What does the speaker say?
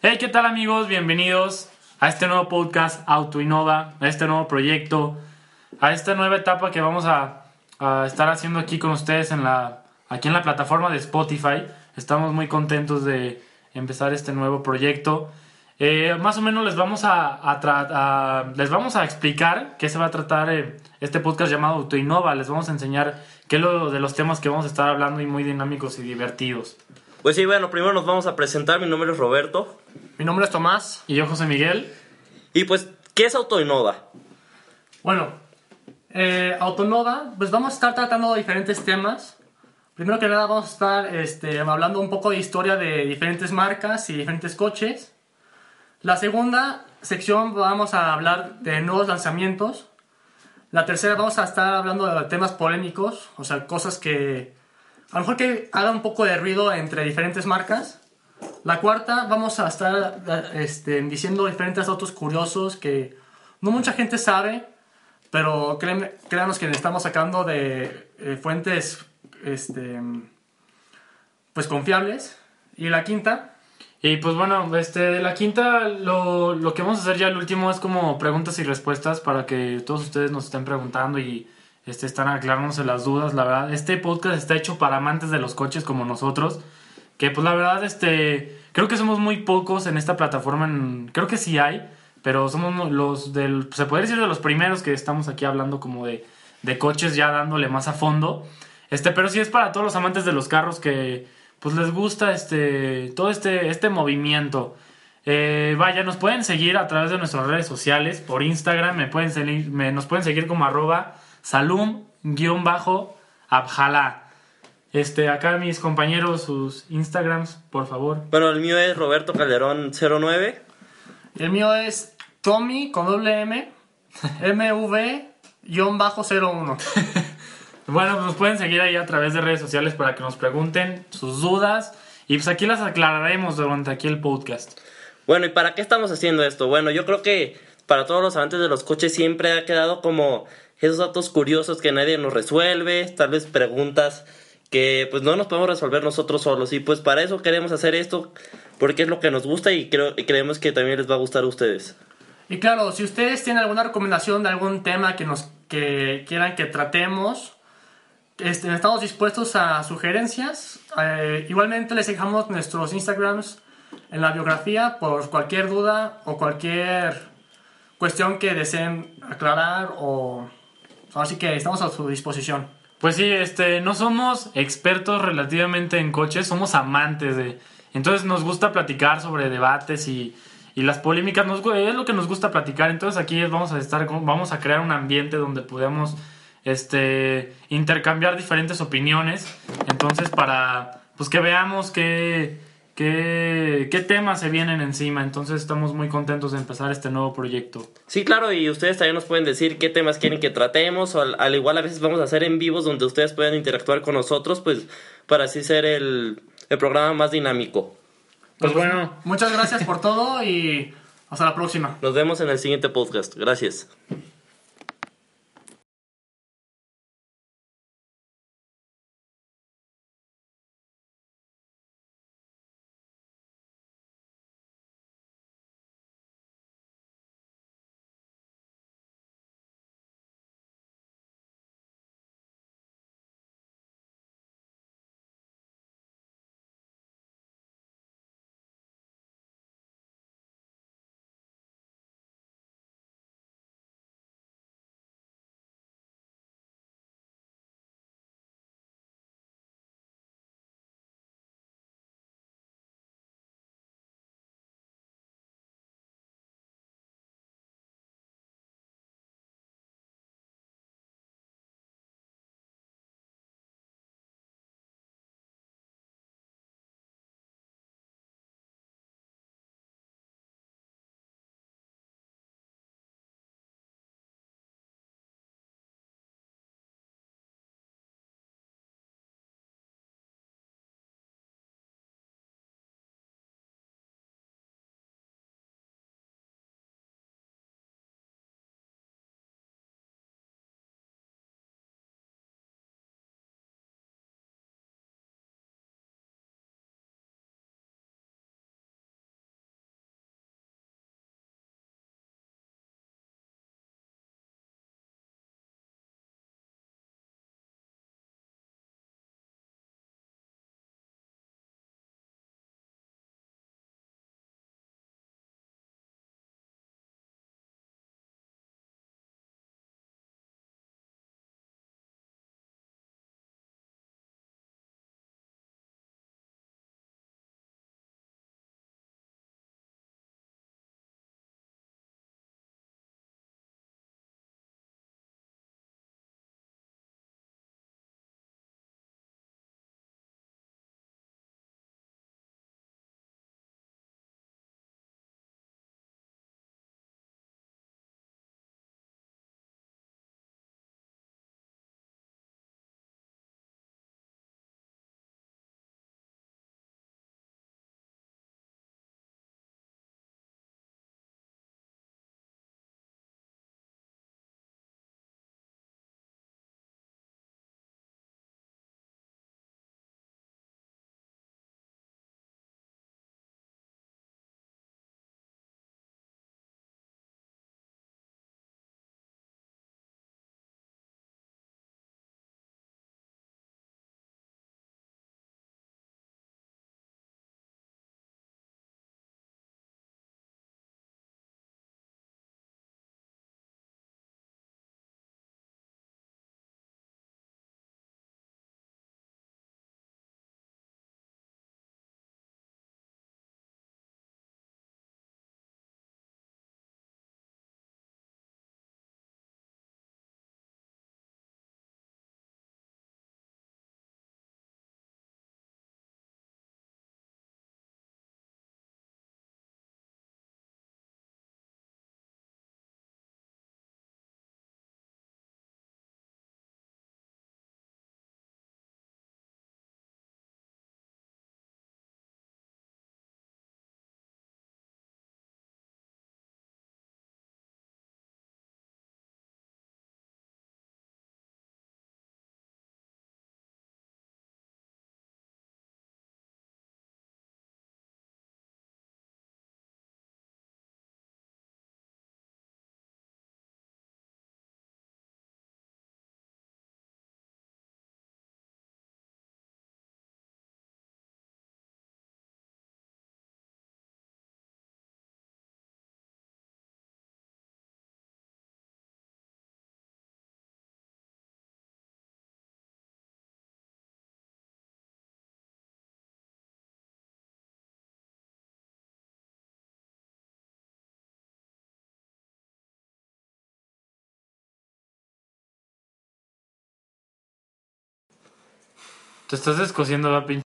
Hey, ¿qué tal amigos? Bienvenidos a este nuevo podcast Autoinova, a este nuevo proyecto, a esta nueva etapa que vamos a, estar haciendo aquí con ustedes en la, aquí en la plataforma de Spotify. Estamos muy contentos de empezar este nuevo proyecto. Eh, más o menos les vamos a, les vamos a explicar qué se va a tratar eh, este podcast llamado Autoinova. Les vamos a enseñar qué es lo de los temas que vamos a estar hablando y muy dinámicos y divertidos. Pues sí, bueno, primero nos vamos a presentar. Mi nombre es Roberto. Mi nombre es Tomás. Y yo, José Miguel. Y pues, ¿qué es Autoinova? Bueno, eh, Autonova, pues vamos a estar tratando diferentes temas. Primero que nada vamos a estar este, hablando un poco de historia de diferentes marcas y diferentes coches. La segunda sección vamos a hablar de nuevos lanzamientos. La tercera vamos a estar hablando de temas polémicos, o sea, cosas que a lo mejor que haga un poco de ruido entre diferentes marcas. La cuarta, vamos a estar este, diciendo diferentes datos curiosos que no mucha gente sabe, pero créanme, créanos que estamos sacando de eh, fuentes este, pues confiables. Y la quinta. Y pues bueno, este, la quinta, lo que vamos a hacer ya el último es como preguntas y respuestas para que todos ustedes nos estén preguntando y este, están aclarándose las dudas, la verdad. Este podcast está hecho para amantes de los coches como nosotros. Que pues la verdad, este, creo que somos muy pocos en esta plataforma. En, creo que sí hay, pero somos los del, se puede decir de los primeros que estamos aquí hablando como de, de coches ya dándole más a fondo. Este, pero sí es para todos los amantes de los carros que pues les gusta este, todo este, este movimiento. Eh, vaya, nos pueden seguir a través de nuestras redes sociales, por Instagram, me pueden seguir, me, nos pueden seguir como arroba salum-abjala. Este, acá mis compañeros, sus Instagrams, por favor. Bueno, el mío es Roberto Calderón 09. El mío es Tommy con doble M, MV-01. bueno, pues nos pueden seguir ahí a través de redes sociales para que nos pregunten sus dudas y pues aquí las aclararemos durante aquí el podcast. Bueno, ¿y para qué estamos haciendo esto? Bueno, yo creo que para todos los amantes de los coches siempre ha quedado como esos datos curiosos que nadie nos resuelve, tal vez preguntas que pues no nos podemos resolver nosotros solos y pues para eso queremos hacer esto porque es lo que nos gusta y, creo, creemos que también les va a gustar a ustedes. Y claro, si ustedes tienen alguna recomendación de algún tema que nos que quieran que tratemos, este, estamos dispuestos a sugerencias. Eh, igualmente les dejamos nuestros Instagrams en la biografía por cualquier duda o cualquier cuestión que deseen aclarar o así que estamos a su disposición. Pues sí, este, no somos expertos relativamente en coches, somos amantes de... Entonces nos gusta platicar sobre debates y, y las polémicas, es lo que nos gusta platicar. Entonces aquí vamos a estar, vamos a crear un ambiente donde podamos este, intercambiar diferentes opiniones. Entonces para, pues que veamos qué, qué, qué temas se vienen encima. Entonces estamos muy contentos de empezar este nuevo proyecto. Sí, claro, y ustedes también nos pueden decir qué temas quieren que tratemos, o al, al, igual a veces vamos a hacer en vivos donde ustedes puedan interactuar con nosotros, pues para así ser el, el programa más dinámico. Pues bueno, muchas gracias por todo y hasta la próxima. Nos vemos en el siguiente podcast. Gracias. Te estás descosiendo, va, pinche.